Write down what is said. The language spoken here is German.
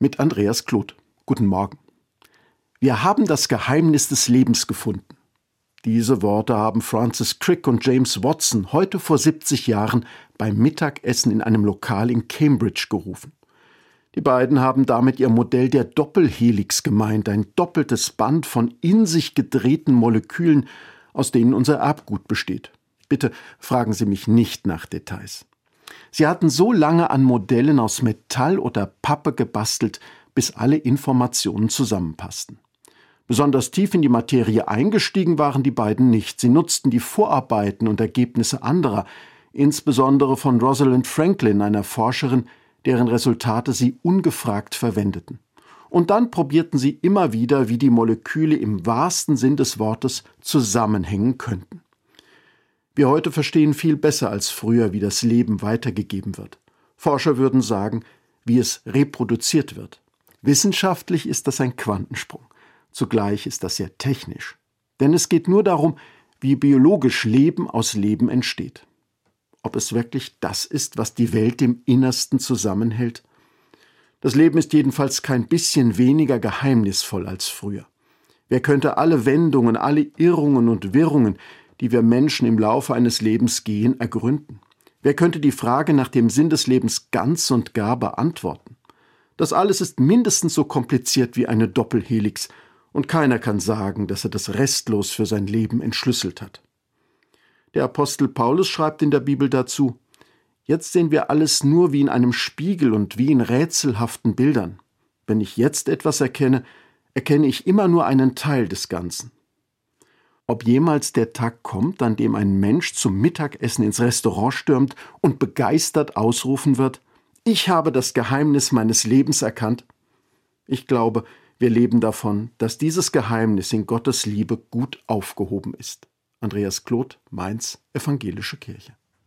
mit Andreas Kloth. Guten Morgen. Wir haben das Geheimnis des Lebens gefunden. Diese Worte haben Francis Crick und James Watson heute vor 70 Jahren beim Mittagessen in einem Lokal in Cambridge gerufen. Die beiden haben damit ihr Modell der Doppelhelix gemeint, ein doppeltes Band von in sich gedrehten Molekülen, aus denen unser Erbgut besteht. Bitte fragen Sie mich nicht nach Details. Sie hatten so lange an Modellen aus Metall oder Pappe gebastelt, bis alle Informationen zusammenpassten. Besonders tief in die Materie eingestiegen waren die beiden nicht. Sie nutzten die Vorarbeiten und Ergebnisse anderer, insbesondere von Rosalind Franklin, einer Forscherin, deren Resultate sie ungefragt verwendeten. Und dann probierten sie immer wieder, wie die Moleküle im wahrsten Sinn des Wortes zusammenhängen könnten. Wir heute verstehen viel besser als früher, wie das Leben weitergegeben wird. Forscher würden sagen, wie es reproduziert wird. Wissenschaftlich ist das ein Quantensprung. Zugleich ist das sehr technisch. Denn es geht nur darum, wie biologisch Leben aus Leben entsteht. Ob es wirklich das ist, was die Welt im Innersten zusammenhält? Das Leben ist jedenfalls kein bisschen weniger geheimnisvoll als früher. Wer könnte alle Wendungen, alle Irrungen und Wirrungen, die wir Menschen im Laufe eines Lebens gehen, ergründen? Wer könnte die Frage nach dem Sinn des Lebens ganz und gar beantworten? Das alles ist mindestens so kompliziert wie eine Doppelhelix, und keiner kann sagen, dass er das restlos für sein Leben entschlüsselt hat. Der Apostel Paulus schreibt in der Bibel dazu Jetzt sehen wir alles nur wie in einem Spiegel und wie in rätselhaften Bildern. Wenn ich jetzt etwas erkenne, erkenne ich immer nur einen Teil des Ganzen. Ob jemals der Tag kommt, an dem ein Mensch zum Mittagessen ins Restaurant stürmt und begeistert ausrufen wird, ich habe das Geheimnis meines Lebens erkannt? Ich glaube, wir leben davon, dass dieses Geheimnis in Gottes Liebe gut aufgehoben ist. Andreas Kloth, Mainz, Evangelische Kirche.